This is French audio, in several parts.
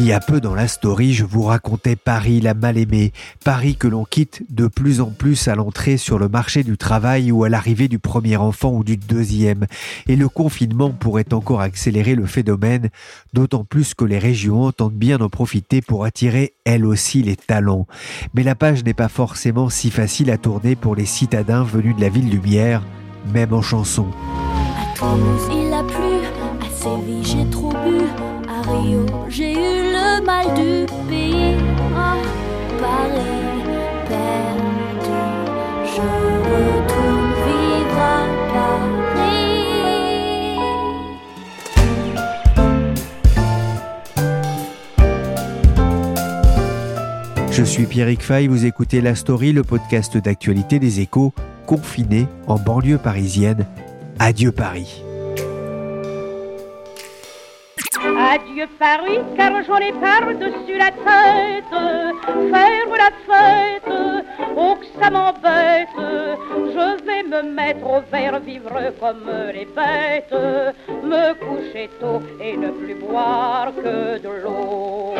Il y a peu dans la story, je vous racontais Paris la mal-aimée, Paris que l'on quitte de plus en plus à l'entrée sur le marché du travail ou à l'arrivée du premier enfant ou du deuxième. Et le confinement pourrait encore accélérer le phénomène, d'autant plus que les régions entendent bien en profiter pour attirer elles aussi les talents. Mais la page n'est pas forcément si facile à tourner pour les citadins venus de la ville lumière, même en chanson. Rio, j'ai eu le mal du pays. Ah, Paris, perdu. Je retourne vivre à Paris. Je suis Pierrick Fay, vous écoutez La Story, le podcast d'actualité des échos, confiné en banlieue parisienne. Adieu Paris. Adieu Paris, car j'en ai par-dessus la tête. Faire la fête, oh que ça m'embête. Je vais me mettre au vert, vivre comme les bêtes. Me coucher tôt et ne plus boire que de l'eau.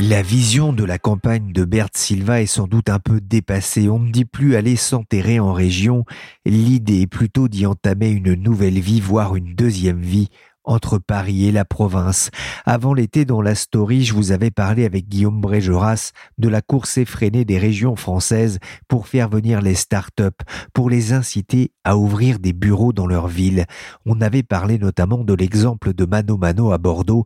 La vision de la campagne de Bert Silva est sans doute un peu dépassée. On ne dit plus aller s'enterrer en région. L'idée est plutôt d'y entamer une nouvelle vie, voire une deuxième vie entre Paris et la province. Avant l'été, dans la story, je vous avais parlé avec Guillaume Brégeras de la course effrénée des régions françaises pour faire venir les start-up, pour les inciter à ouvrir des bureaux dans leur ville. On avait parlé notamment de l'exemple de Mano Mano à Bordeaux,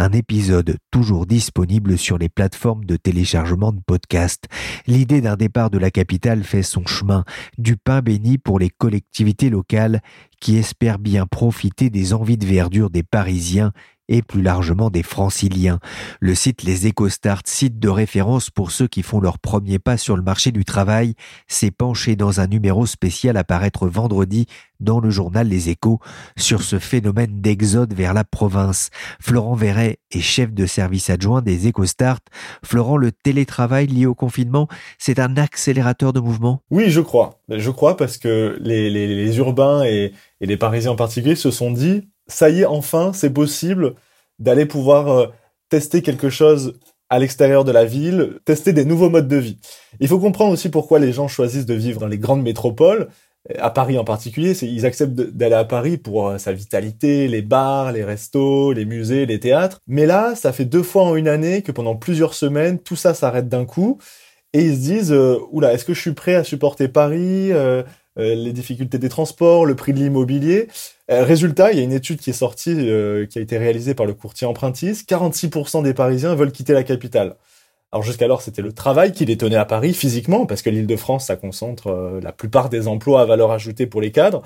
un épisode toujours disponible sur les plateformes de téléchargement de podcasts. L'idée d'un départ de la capitale fait son chemin, du pain béni pour les collectivités locales qui espèrent bien profiter des envies de verdure des Parisiens et plus largement des franciliens. Le site Les EcoStart, site de référence pour ceux qui font leur premier pas sur le marché du travail, s'est penché dans un numéro spécial à paraître vendredi dans le journal Les Échos sur ce phénomène d'exode vers la province. Florent Verret est chef de service adjoint des EcoStart. Florent, le télétravail lié au confinement, c'est un accélérateur de mouvement? Oui, je crois. Je crois parce que les, urbains et les Parisiens en particulier se sont dit ça y est, enfin, c'est possible d'aller pouvoir euh, tester quelque chose à l'extérieur de la ville, tester des nouveaux modes de vie. Il faut comprendre aussi pourquoi les gens choisissent de vivre dans les grandes métropoles, à Paris en particulier, ils acceptent d'aller à Paris pour euh, sa vitalité, les bars, les restos, les musées, les théâtres. Mais là, ça fait deux fois en une année que pendant plusieurs semaines, tout ça s'arrête d'un coup et ils se disent euh, oula, est-ce que je suis prêt à supporter Paris euh, euh, les difficultés des transports, le prix de l'immobilier. Euh, résultat, il y a une étude qui est sortie, euh, qui a été réalisée par le courtier Empruntis. 46% des Parisiens veulent quitter la capitale. Alors jusqu'alors, c'était le travail qui les tenait à Paris physiquement, parce que l'Île-de-France, ça concentre la plupart des emplois à valeur ajoutée pour les cadres.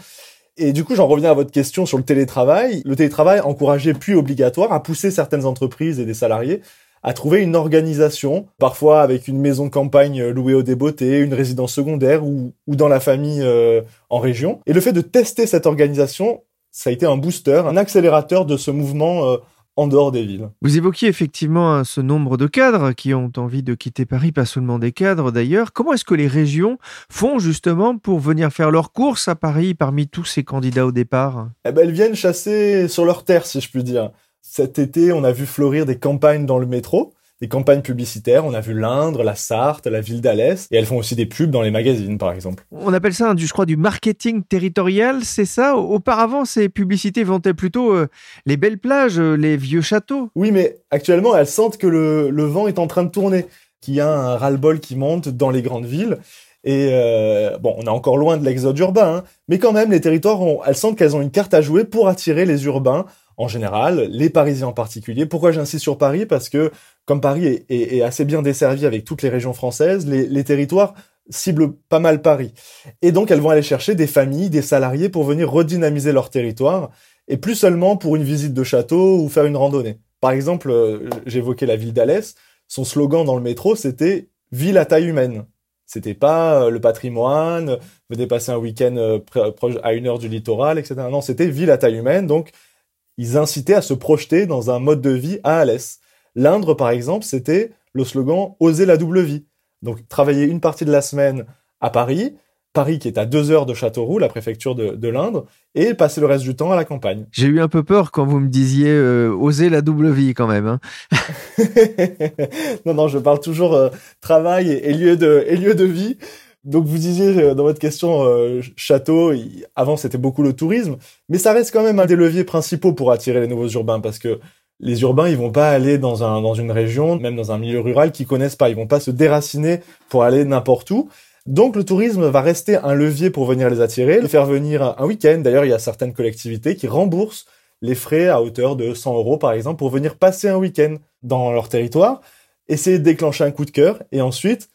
Et du coup, j'en reviens à votre question sur le télétravail. Le télétravail encourageait puis obligatoire à pousser certaines entreprises et des salariés à trouver une organisation, parfois avec une maison de campagne louée au débeauté, une résidence secondaire ou, ou dans la famille euh, en région. Et le fait de tester cette organisation, ça a été un booster, un accélérateur de ce mouvement euh, en dehors des villes. Vous évoquiez effectivement hein, ce nombre de cadres qui ont envie de quitter Paris, pas seulement des cadres d'ailleurs. Comment est-ce que les régions font justement pour venir faire leurs courses à Paris parmi tous ces candidats au départ? Eh ben, Elles viennent chasser sur leur terre, si je puis dire. Cet été, on a vu fleurir des campagnes dans le métro, des campagnes publicitaires. On a vu l'Indre, la Sarthe, la ville d'Alès, et elles font aussi des pubs dans les magazines, par exemple. On appelle ça, je crois, du marketing territorial, c'est ça? Auparavant, ces publicités vantaient plutôt euh, les belles plages, euh, les vieux châteaux. Oui, mais actuellement, elles sentent que le, le vent est en train de tourner, qu'il y a un ras-le-bol qui monte dans les grandes villes. Et euh, bon, on est encore loin de l'exode urbain, hein, mais quand même, les territoires, ont, elles sentent qu'elles ont une carte à jouer pour attirer les urbains en général, les Parisiens en particulier. Pourquoi j'insiste sur Paris? Parce que comme Paris est, assez bien desservi avec toutes les régions françaises, les, territoires ciblent pas mal Paris. Et donc elles vont aller chercher des familles, des salariés pour venir redynamiser leur territoire, et plus seulement pour une visite de château ou faire une randonnée. Par exemple, euh, j'évoquais la ville d'Alès, son slogan dans le métro c'était ville à taille humaine. C'était pas euh, le patrimoine, venez passer un week-end euh, à une heure du littoral, etc. Non, c'était ville à taille humaine, donc ils incitaient à se projeter dans un mode de vie à Alès. L'Indre, par exemple, c'était le slogan Oser la double vie. Donc travailler une partie de la semaine à Paris, Paris qui est à deux heures de Châteauroux, la préfecture de, l'Indre, et passer le reste du temps à la campagne. J'ai eu un peu peur quand vous me disiez euh, oser la double vie quand même. Hein. non, non, je parle toujours euh, travail et, lieu de, et lieu de vie. Donc vous disiez euh, dans votre question château, avant c'était beaucoup le tourisme, mais ça reste quand même un des leviers principaux pour attirer les nouveaux urbains parce que les urbains, ils vont pas aller dans un dans une région, même dans un milieu rural qu'ils connaissent pas, ils vont pas se déraciner pour aller n'importe où. Donc le tourisme va rester un levier pour venir les attirer, les faire venir un week-end. D'ailleurs, il y a certaines collectivités qui remboursent les frais à hauteur de 100 euros, par exemple, pour venir passer un week-end dans leur territoire, essayer de déclencher un coup de cœur et ensuite euh,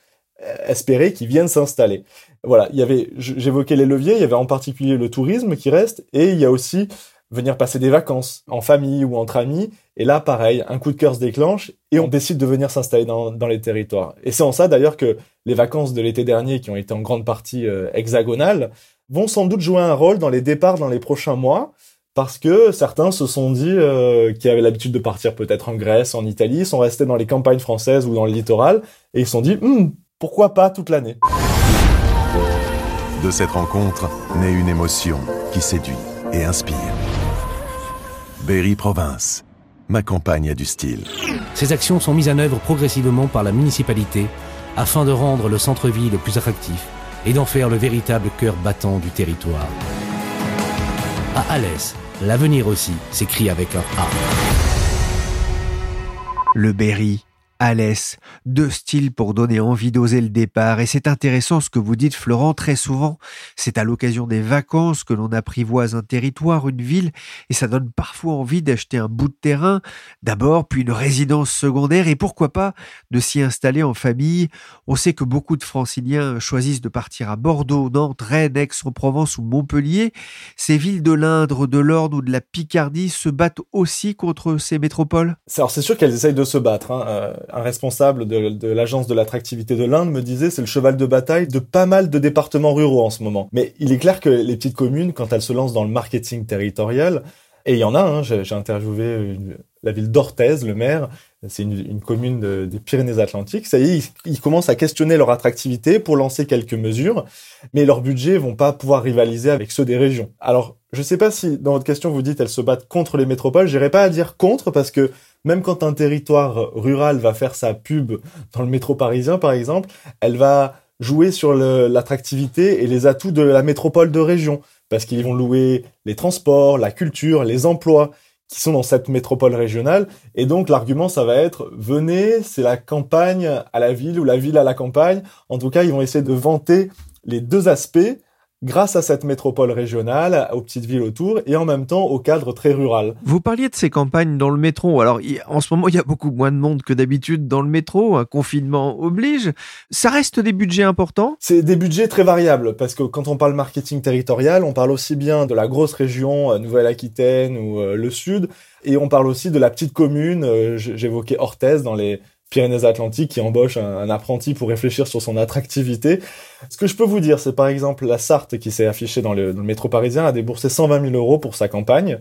espérer qu'ils viennent s'installer. Voilà, il y avait, j'évoquais les leviers, il y avait en particulier le tourisme qui reste, et il y a aussi venir passer des vacances en famille ou entre amis. Et là, pareil, un coup de cœur se déclenche et on décide de venir s'installer dans, les territoires. Et c'est en ça d'ailleurs que les vacances de l'été dernier, qui ont été en grande partie euh, hexagonales, vont sans doute jouer un rôle dans les départs dans les prochains mois. Parce que certains se sont dit, euh, qui avaient l'habitude de partir peut-être en Grèce, en Italie, sont restés dans les campagnes françaises ou dans le littoral, et ils se sont dit, hmm, pourquoi pas toute l'année? De cette rencontre naît une émotion qui séduit et inspire. Berry Province. Ma campagne a du style. Ces actions sont mises en œuvre progressivement par la municipalité afin de rendre le centre-ville plus attractif et d'en faire le véritable cœur battant du territoire. À Alès, l'avenir aussi s'écrit avec un A. Le Berry Alès, deux styles pour donner envie d'oser le départ. Et c'est intéressant ce que vous dites, Florent, très souvent. C'est à l'occasion des vacances que l'on apprivoise un territoire, une ville, et ça donne parfois envie d'acheter un bout de terrain, d'abord, puis une résidence secondaire, et pourquoi pas de s'y installer en famille. On sait que beaucoup de franciliens choisissent de partir à Bordeaux, Nantes, Rennes, Aix-en-Provence ou Montpellier. Ces villes de l'Indre, de l'Orne ou de la Picardie se battent aussi contre ces métropoles Alors c'est sûr qu'elles essayent de se battre. Hein. Euh, un responsable de, l'agence de l'attractivité de l'Inde me disait c'est le cheval de bataille de pas mal de départements ruraux en ce moment. Mais il est clair que les petites communes, quand elles se lancent dans le marketing territorial, et il y en a, hein, j'ai interviewé la ville d'Orthez, le maire, c'est une, commune des Pyrénées-Atlantiques. Ça y est, ils, commencent à questionner leur attractivité pour lancer quelques mesures, mais leurs budgets vont pas pouvoir rivaliser avec ceux des régions. Alors, je sais pas si dans votre question vous dites elles se battent contre les métropoles. J'irai pas à dire contre parce que même quand un territoire rural va faire sa pub dans le métro parisien, par exemple, elle va jouer sur l'attractivité et les atouts de la métropole de région, parce qu'ils vont louer les transports, la culture, les emplois qui sont dans cette métropole régionale. Et donc l'argument, ça va être, venez, c'est la campagne à la ville ou la ville à la campagne. En tout cas, ils vont essayer de vanter les deux aspects grâce à cette métropole régionale, aux petites villes autour, et en même temps au cadre très rural. Vous parliez de ces campagnes dans le métro. Alors, en ce moment, il y a beaucoup moins de monde que d'habitude dans le métro. Un confinement oblige. Ça reste des budgets importants? C'est des budgets très variables, parce que quand on parle marketing territorial, on parle aussi bien de la grosse région, euh, Nouvelle-Aquitaine ou euh, le Sud, et on parle aussi de la petite commune, euh, j'évoquais Orthez dans les Pyrénées-Atlantiques qui embauche un, apprenti pour réfléchir sur son attractivité. Ce que je peux vous dire, c'est par exemple la Sarthe qui s'est affichée dans le, métro parisien a déboursé 120 000 euros pour sa campagne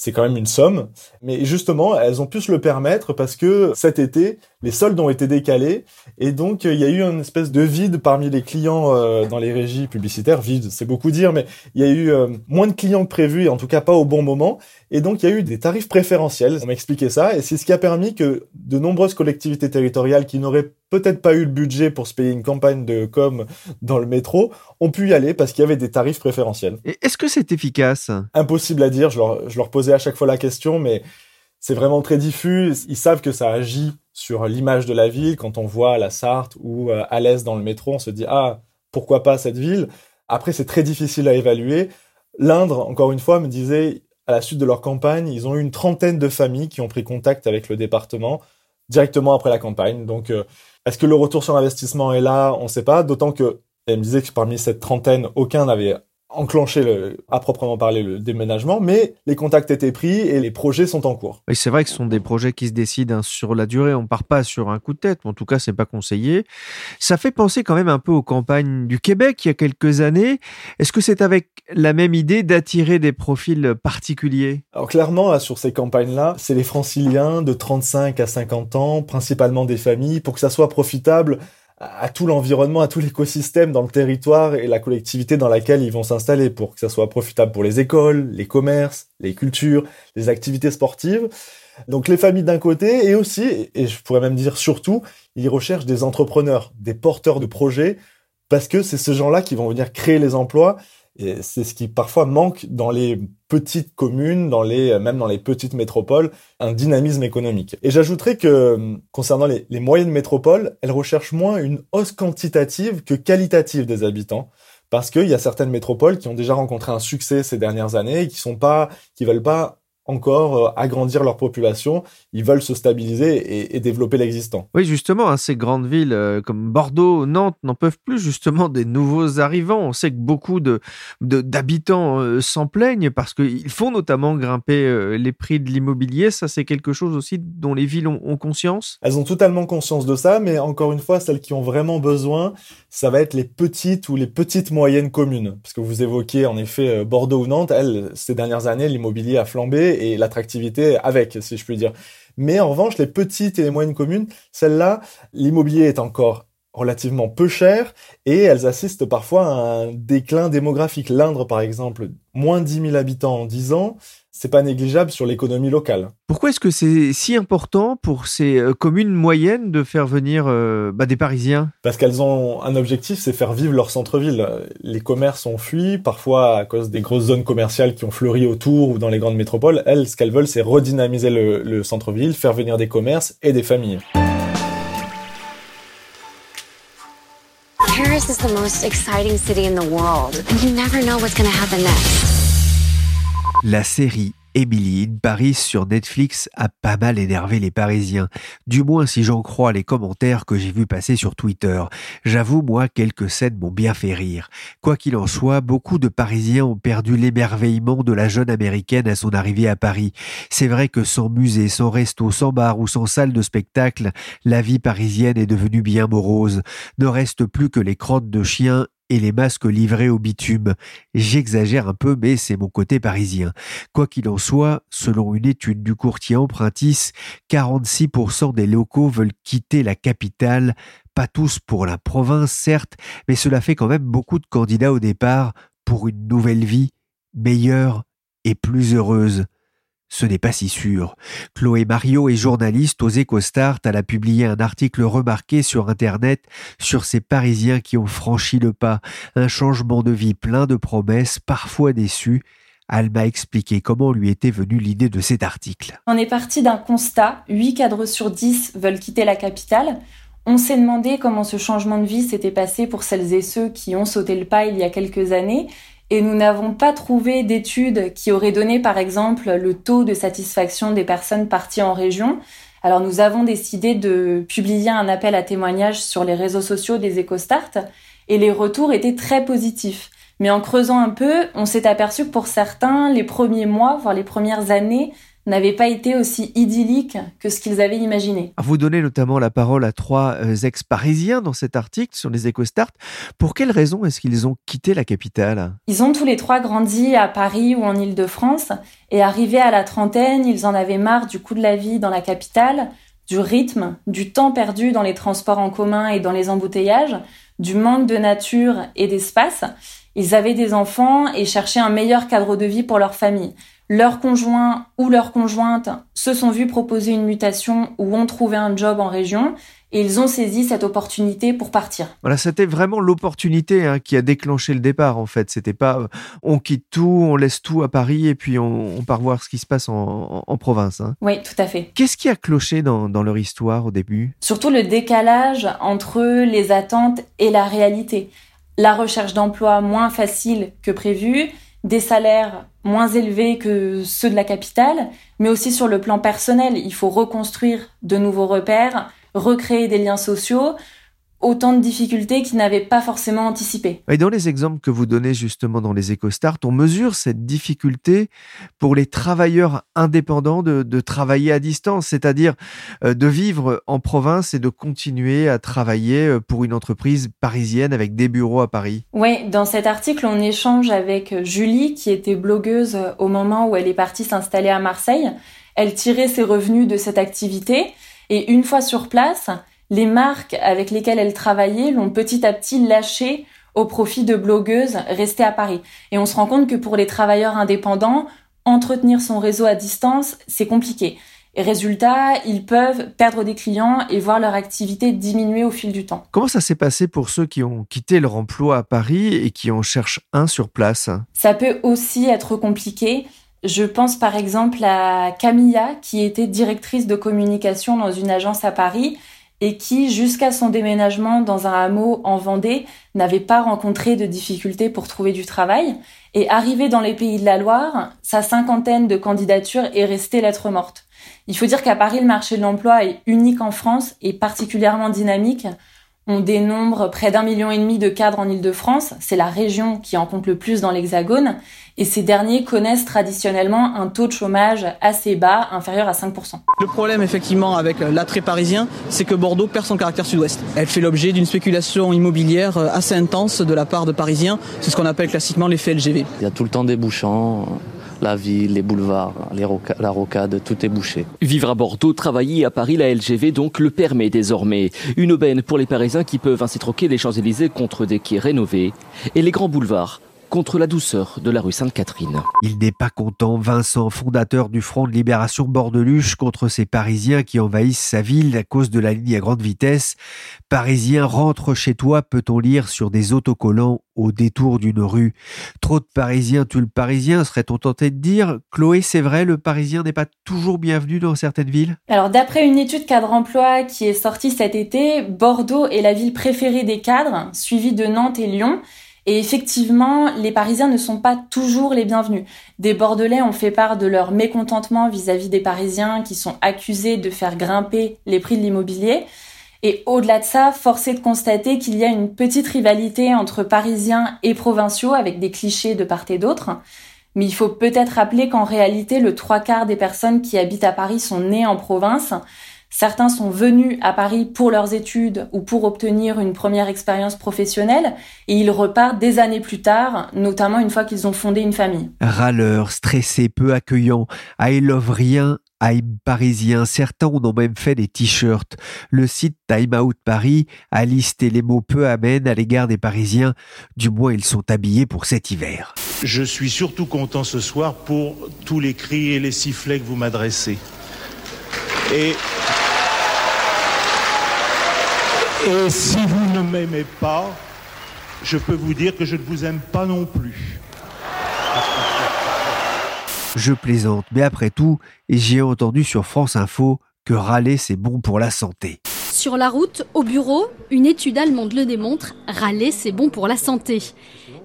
c'est quand même une somme. Mais justement, elles ont pu se le permettre parce que cet été, les soldes ont été décalés et donc il y a eu une espèce de vide parmi les clients euh, dans les régies publicitaires. Vide, c'est beaucoup dire, mais il y a eu euh, moins de clients que prévu et en tout cas pas au bon moment. Et donc il y a eu des tarifs préférentiels. On m'a expliqué ça et c'est ce qui a permis que de nombreuses collectivités territoriales qui n'auraient peut-être pas eu le budget pour se payer une campagne de com dans le métro, ont pu y aller parce qu'il y avait des tarifs préférentiels. Et est-ce que c'est efficace? Impossible à dire, je leur, je leur posais à chaque fois la question, mais c'est vraiment très diffus. Ils savent que ça agit sur l'image de la ville. Quand on voit la Sarthe ou euh, à l'aise dans le métro, on se dit, ah, pourquoi pas cette ville? Après, c'est très difficile à évaluer. L'Indre, encore une fois, me disait, à la suite de leur campagne, ils ont eu une trentaine de familles qui ont pris contact avec le département directement après la campagne. Donc, euh, est-ce que le retour sur investissement est là? On ne sait pas. D'autant que elle me disait que parmi cette trentaine, aucun n'avait enclencher le, à proprement parler le déménagement, mais les contacts étaient pris et les projets sont en cours. Oui, c'est vrai que ce sont des projets qui se décident hein, sur la durée. On part pas sur un coup de tête. En tout cas, c'est pas conseillé. Ça fait penser quand même un peu aux campagnes du Québec il y a quelques années. Est-ce que c'est avec la même idée d'attirer des profils particuliers? Alors clairement, sur ces campagnes-là, c'est les franciliens de 35 à 50 ans, principalement des familles, pour que ça soit profitable à tout l'environnement, à tout l'écosystème dans le territoire et la collectivité dans laquelle ils vont s'installer pour que ça soit profitable pour les écoles, les commerces, les cultures, les activités sportives. Donc les familles d'un côté et aussi, et je pourrais même dire surtout, ils recherchent des entrepreneurs, des porteurs de projets parce que c'est ce gens-là qui vont venir créer les emplois et c'est ce qui parfois manque dans les petites communes, dans les, même dans les petites métropoles, un dynamisme économique. Et j'ajouterais que, concernant les, les moyennes métropoles, elles recherchent moins une hausse quantitative que qualitative des habitants parce qu'il y a certaines métropoles qui ont déjà rencontré un succès ces dernières années et qui sont pas, qui veulent pas encore euh, agrandir leur population, ils veulent se stabiliser et, développer l'existant. Oui, justement, hein, ces grandes villes euh, comme Bordeaux, Nantes n'en peuvent plus justement des nouveaux arrivants. On sait que beaucoup de d'habitants euh, s'en plaignent parce qu'ils font notamment grimper les prix de l'immobilier. Ça, c'est quelque chose aussi dont les villes ont, conscience. Elles ont totalement conscience de ça, mais encore une fois, celles qui ont vraiment besoin, ça va être les petites ou les petites moyennes communes. Parce que vous évoquiez en effet Bordeaux ou Nantes, elles, ces dernières années, l'immobilier a flambé et l'attractivité avec, si je puis dire. Mais en revanche, les petites et les moyennes communes, celles-là, l'immobilier est encore relativement peu cher et elles assistent parfois à un déclin démographique. L'Indre, par exemple, moins de 10 000 habitants en 10 ans, c'est pas négligeable sur l'économie locale. Pourquoi est-ce que c'est si important pour ces euh, communes moyennes de faire venir euh, bah, des Parisiens? Parce qu'elles ont un objectif, c'est faire vivre leur centre-ville. Les commerces ont fui, parfois à cause des grosses zones commerciales qui ont fleuri autour ou dans les grandes métropoles. Elles, ce qu'elles veulent, c'est redynamiser le, le centre-ville, faire venir des commerces et des familles. Paris is the most exciting city in the world. You never know what's going to happen next. La série Emily Paris sur Netflix a pas mal énervé les Parisiens, du moins si j'en crois les commentaires que j'ai vus passer sur Twitter. J'avoue, moi, quelques scènes m'ont bien fait rire. Quoi qu'il en soit, beaucoup de Parisiens ont perdu l'émerveillement de la jeune américaine à son arrivée à Paris. C'est vrai que sans musée, sans resto, sans bar ou sans salle de spectacle, la vie parisienne est devenue bien morose. Ne reste plus que les crottes de chiens et les masques livrés au bitume. J'exagère un peu, mais c'est mon côté parisien. Quoi qu'il en soit, selon une étude du courtier Empruntis, 46% des locaux veulent quitter la capitale, pas tous pour la province certes, mais cela fait quand même beaucoup de candidats au départ pour une nouvelle vie, meilleure et plus heureuse. Ce n'est pas si sûr. Chloé Mario est journaliste aux EcoStart. Elle a publié un article remarqué sur Internet sur ces Parisiens qui ont franchi le pas. Un changement de vie plein de promesses, parfois déçus. Elle m'a expliqué comment lui était venue l'idée de cet article. On est parti d'un constat. 8 cadres sur 10 veulent quitter la capitale. On s'est demandé comment ce changement de vie s'était passé pour celles et ceux qui ont sauté le pas il y a quelques années et nous n'avons pas trouvé d'études qui auraient donné par exemple le taux de satisfaction des personnes parties en région. Alors nous avons décidé de publier un appel à témoignages sur les réseaux sociaux des EcoStart et les retours étaient très positifs. Mais en creusant un peu, on s'est aperçu que pour certains, les premiers mois, voire les premières années, n'avait pas été aussi idyllique que ce qu'ils avaient imaginé. Vous donnez notamment la parole à trois euh, ex-parisiens dans cet article sur les EcoStart. Pour quelles raisons est-ce qu'ils ont quitté la capitale? Ils ont tous les trois grandi à Paris ou en Île-de-France et arrivés à la trentaine, ils en avaient marre du coût de la vie dans la capitale, du rythme, du temps perdu dans les transports en commun et dans les embouteillages, du manque de nature et d'espace. Ils avaient des enfants et cherchaient un meilleur cadre de vie pour leur famille leurs conjoints ou leurs conjointes se sont vus proposer une mutation ou ont trouvé un job en région et ils ont saisi cette opportunité pour partir. Voilà, c'était vraiment l'opportunité hein, qui a déclenché le départ en fait. C'était pas euh, on quitte tout, on laisse tout à Paris et puis on, part voir ce qui se passe en, province. Hein. Oui, tout à fait. Qu'est-ce qui a cloché dans, dans leur histoire au début? Surtout le décalage entre les attentes et la réalité. La recherche d'emploi moins facile que prévu, des salaires moins élevés que ceux de la capitale, mais aussi sur le plan personnel. Il faut reconstruire de nouveaux repères, recréer des liens sociaux, autant de difficultés qu'ils n'avaient pas forcément anticipées. Et dans les exemples que vous donnez justement dans les EcoStart, on mesure cette difficulté pour les travailleurs indépendants de, travailler à distance, c'est-à-dire euh, de vivre en province et de continuer à travailler euh, pour une entreprise parisienne avec des bureaux à Paris. Oui, dans cet article, on échange avec Julie, qui était blogueuse au moment où elle est partie s'installer à Marseille. Elle tirait ses revenus de cette activité et une fois sur place, les marques avec lesquelles elle travaillait l'ont petit à petit lâché au profit de blogueuses restées à Paris. Et on se rend compte que pour les travailleurs indépendants, entretenir son réseau à distance, c'est compliqué. Et résultat, ils peuvent perdre des clients et voir leur activité diminuer au fil du temps. Comment ça s'est passé pour ceux qui ont quitté leur emploi à Paris et qui en cherchent un sur place? Ça peut aussi être compliqué. Je pense par exemple à Camilla, qui était directrice de communication dans une agence à Paris et qui, jusqu'à son déménagement dans un hameau en Vendée, n'avait pas rencontré de difficultés pour trouver du travail. Et arrivé dans les pays de la Loire, sa cinquantaine de candidatures est restée lettre morte. Il faut dire qu'à Paris, le marché de l'emploi est unique en France et particulièrement dynamique. On dénombre près d'un million et demi de cadres en Ile-de-France, c'est la région qui en compte le plus dans l'Hexagone, et ces derniers connaissent traditionnellement un taux de chômage assez bas, inférieur à 5%. Le problème effectivement avec l'attrait parisien, c'est que Bordeaux perd son caractère sud-ouest. Elle fait l'objet d'une spéculation immobilière assez intense de la part de Parisiens, c'est ce qu'on appelle classiquement l'effet LGV. Il y a tout le temps des bouchons la ville, les boulevards, la rocade, tout est bouché. Vivre à Bordeaux, travailler à Paris, la LGV donc le permet désormais. Une aubaine pour les Parisiens qui peuvent ainsi troquer les Champs-Élysées contre des quais rénovés et les grands boulevards contre la douceur de la rue Sainte-Catherine. Il n'est pas content, Vincent, fondateur du Front de Libération Bordeluche, contre ces Parisiens qui envahissent sa ville à cause de la ligne à grande vitesse. Parisien, rentre chez toi, peut-on lire sur des autocollants au détour d'une rue. Trop de Parisiens tuent le Parisien, serait-on tenté de dire Chloé, c'est vrai, le Parisien n'est pas toujours bienvenu dans certaines villes? Alors d'après une étude cadre emploi qui est sortie cet été, Bordeaux est la ville préférée des cadres, suivie de Nantes et Lyon. Et effectivement, les Parisiens ne sont pas toujours les bienvenus. Des Bordelais ont fait part de leur mécontentement vis-à-vis des Parisiens qui sont accusés de faire grimper les prix de l'immobilier. Et au-delà de ça, force de constater qu'il y a une petite rivalité entre Parisiens et provinciaux avec des clichés de part et d'autre. Mais il faut peut-être rappeler qu'en réalité, le trois quarts des personnes qui habitent à Paris sont nées en province Certains sont venus à Paris pour leurs études ou pour obtenir une première expérience professionnelle et ils repartent des années plus tard, notamment une fois qu'ils ont fondé une famille. Râleurs, stressés, peu accueillants, I love rien, I'm parisien. Certains ont même fait des t-shirts. Le site Time Out Paris a listé les mots peu amènes à l'égard des Parisiens. Du moins, ils sont habillés pour cet hiver. Je suis surtout content ce soir pour tous les cris et les sifflets que vous m'adressez. Et Et si vous ne m'aimez pas, je peux vous dire que je ne vous aime pas non plus. Je plaisante, mais après tout, j'ai entendu sur France Info que râler c'est bon pour la santé. Sur la route, au bureau, une étude allemande le démontre, râler c'est bon pour la santé.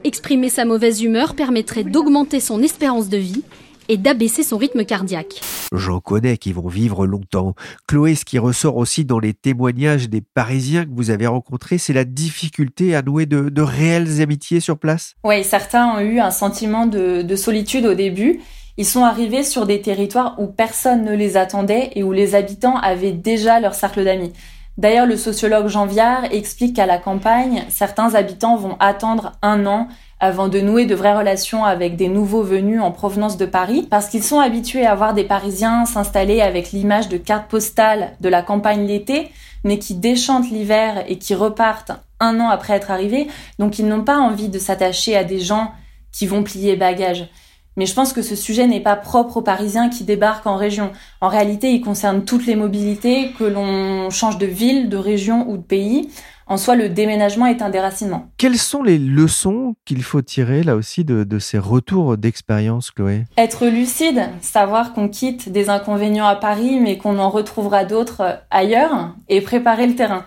Exprimer sa mauvaise humeur permettrait d'augmenter son espérance de vie et d'abaisser son rythme cardiaque. J'en connais qui vont vivre longtemps. Chloé, ce qui ressort aussi dans les témoignages des Parisiens que vous avez rencontrés, c'est la difficulté à nouer de, réelles amitiés sur place Oui, certains ont eu un sentiment de, de solitude au début. Ils sont arrivés sur des territoires où personne ne les attendait et où les habitants avaient déjà leur cercle d'amis. D'ailleurs, le sociologue Jean Viard explique qu'à la campagne, certains habitants vont attendre un an avant de nouer de vraies relations avec des nouveaux venus en provenance de Paris, parce qu'ils sont habitués à voir des Parisiens s'installer avec l'image de carte postale de la campagne l'été, mais qui déchantent l'hiver et qui repartent un an après être arrivés, donc ils n'ont pas envie de s'attacher à des gens qui vont plier bagages. Mais je pense que ce sujet n'est pas propre aux Parisiens qui débarquent en région. En réalité, il concerne toutes les mobilités, que l'on change de ville, de région ou de pays. En soi, le déménagement est un déracinement. Quelles sont les leçons qu'il faut tirer là aussi de, ces retours d'expérience, Chloé? Être lucide, savoir qu'on quitte des inconvénients à Paris, mais qu'on en retrouvera d'autres ailleurs, et préparer le terrain.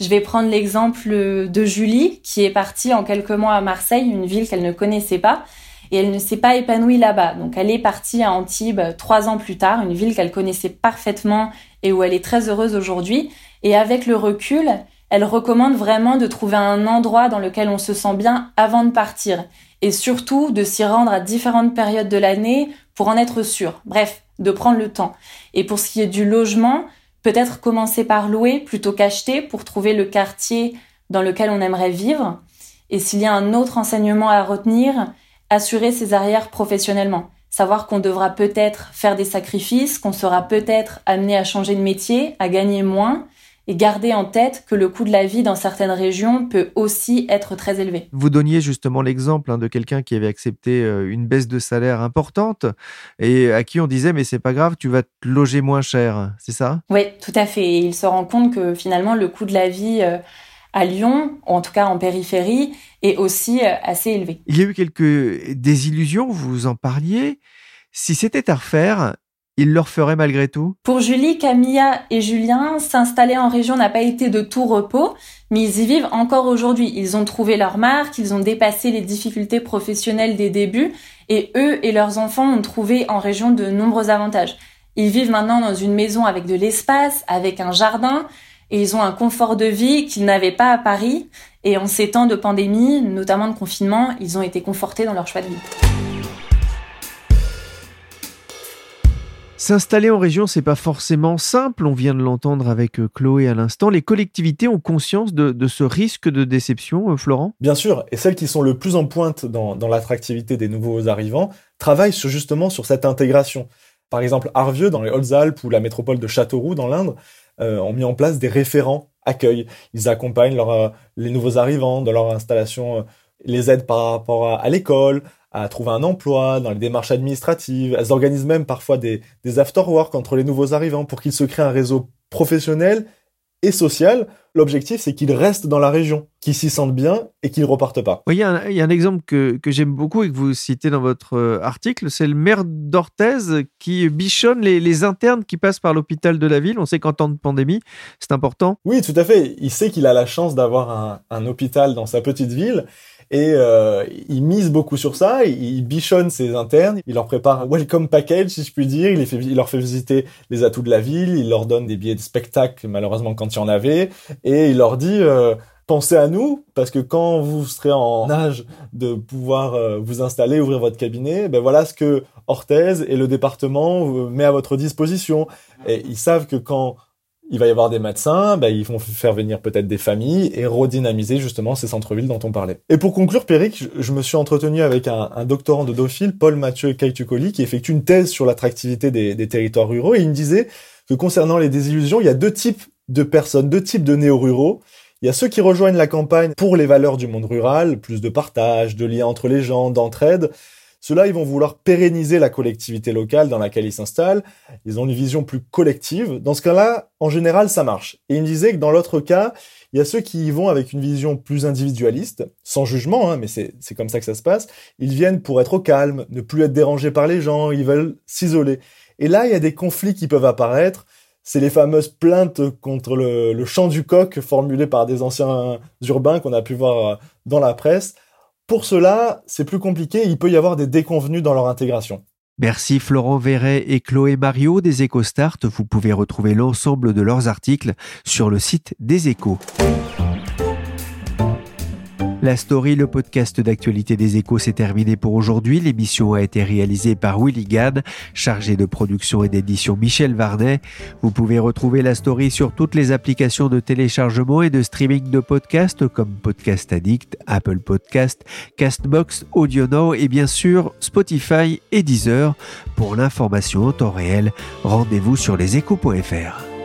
Je vais prendre l'exemple de Julie, qui est partie en quelques mois à Marseille, une ville qu'elle ne connaissait pas, et elle ne s'est pas épanouie là-bas. Donc elle est partie à Antibes trois ans plus tard, une ville qu'elle connaissait parfaitement et où elle est très heureuse aujourd'hui. Et avec le recul, elle recommande vraiment de trouver un endroit dans lequel on se sent bien avant de partir et surtout de s'y rendre à différentes périodes de l'année pour en être sûr. Bref, de prendre le temps. Et pour ce qui est du logement, peut-être commencer par louer plutôt qu'acheter pour trouver le quartier dans lequel on aimerait vivre. Et s'il y a un autre enseignement à retenir, assurer ses arrières professionnellement. Savoir qu'on devra peut-être faire des sacrifices, qu'on sera peut-être amené à changer de métier, à gagner moins, et garder en tête que le coût de la vie dans certaines régions peut aussi être très élevé. Vous donniez justement l'exemple hein, de quelqu'un qui avait accepté euh, une baisse de salaire importante et à qui on disait mais c'est pas grave, tu vas te loger moins cher, c'est ça? Oui, tout à fait. Et il se rend compte que finalement le coût de la vie euh, à Lyon, en tout cas en périphérie, est aussi euh, assez élevé. Il y a eu quelques désillusions, vous en parliez. Si c'était à refaire, il leur ferait malgré tout? Pour Julie, Camilla et Julien, s'installer en région n'a pas été de tout repos, mais ils y vivent encore aujourd'hui. Ils ont trouvé leur marque, ils ont dépassé les difficultés professionnelles des débuts, et eux et leurs enfants ont trouvé en région de nombreux avantages. Ils vivent maintenant dans une maison avec de l'espace, avec un jardin, et ils ont un confort de vie qu'ils n'avaient pas à Paris. Et en ces temps de pandémie, notamment de confinement, ils ont été confortés dans leur choix de vie. S'installer en région, c'est pas forcément simple. On vient de l'entendre avec euh, Chloé à l'instant. Les collectivités ont conscience de, ce risque de déception, euh, Florent? Bien sûr, et celles qui sont le plus en pointe dans, l'attractivité des nouveaux arrivants travaillent justement sur cette intégration. Par exemple, Arvieux, dans les Hautes-Alpes, ou la métropole de Châteauroux, dans l'Indre, ont mis en place des référents accueil. Ils accompagnent les nouveaux arrivants dans leur installation, les aident par rapport à l'école, à trouver un emploi, dans les démarches administratives. Elles organisent même parfois des, des after-work entre les nouveaux arrivants pour qu'ils se créent un réseau professionnel et social. L'objectif, c'est qu'ils restent dans la région, qu'ils s'y sentent bien et qu'ils ne repartent pas. Il y, a un, exemple que, j'aime beaucoup et que vous citez dans votre euh, article, c'est le maire d'Orthez qui bichonne les, internes qui passent par l'hôpital de la ville. On sait qu'en temps de pandémie, c'est important. Oui, tout à fait. Il sait qu'il a la chance d'avoir un, un hôpital dans sa petite ville et euh, il mise beaucoup sur ça, il, bichonne ses internes, il leur prépare un welcome package si je puis dire, il, fait, il leur fait visiter les atouts de la ville, il leur donne des billets de spectacle malheureusement quand il y en avait, et il leur dit euh, pensez à nous parce que quand vous serez en âge de pouvoir euh, vous installer, ouvrir votre cabinet, ben voilà ce que Orthez et le département euh, met à votre disposition. Et ils savent que quand il va y avoir des médecins, bah, ils vont faire venir peut-être des familles et redynamiser justement ces centres-villes dont on parlait. Et pour conclure, Péric, je, me suis entretenu avec un, doctorant de Dauphine, Paul Mathieu Kaitucoli, qui effectue une thèse sur l'attractivité des, des, territoires ruraux, et il me disait que concernant les désillusions, il y a deux types de personnes, deux types de néo-ruraux. Il y a ceux qui rejoignent la campagne pour les valeurs du monde rural, plus de partage, de liens entre les gens, d'entraide, ceux-là, ils vont vouloir pérenniser la collectivité locale dans laquelle ils s'installent. Ils ont une vision plus collective. Dans ce cas-là, en général, ça marche. Et il me disait que dans l'autre cas, il y a ceux qui y vont avec une vision plus individualiste, sans jugement, hein, mais c'est comme ça que ça se passe. Ils viennent pour être au calme, ne plus être dérangés par les gens, ils veulent s'isoler. Et là, il y a des conflits qui peuvent apparaître. C'est les fameuses plaintes contre le, le chant du coq formulées par des anciens urbains qu'on a pu voir dans la presse. Pour cela, c'est plus compliqué, il peut y avoir des déconvenus dans leur intégration. Merci Florent Verret et Chloé Mario des EcoStart. Vous pouvez retrouver l'ensemble de leurs articles sur le site des Échos. La story, le podcast d'actualité des échos, s'est terminé pour aujourd'hui. L'émission a été réalisée par Willy Gann, chargé de production et d'édition Michel Varnet. Vous pouvez retrouver la story sur toutes les applications de téléchargement et de streaming de podcasts comme Podcast Addict, Apple Podcast, Castbox, AudioNow et bien sûr Spotify et Deezer. Pour l'information en temps réel, rendez-vous sur leséchos.fr.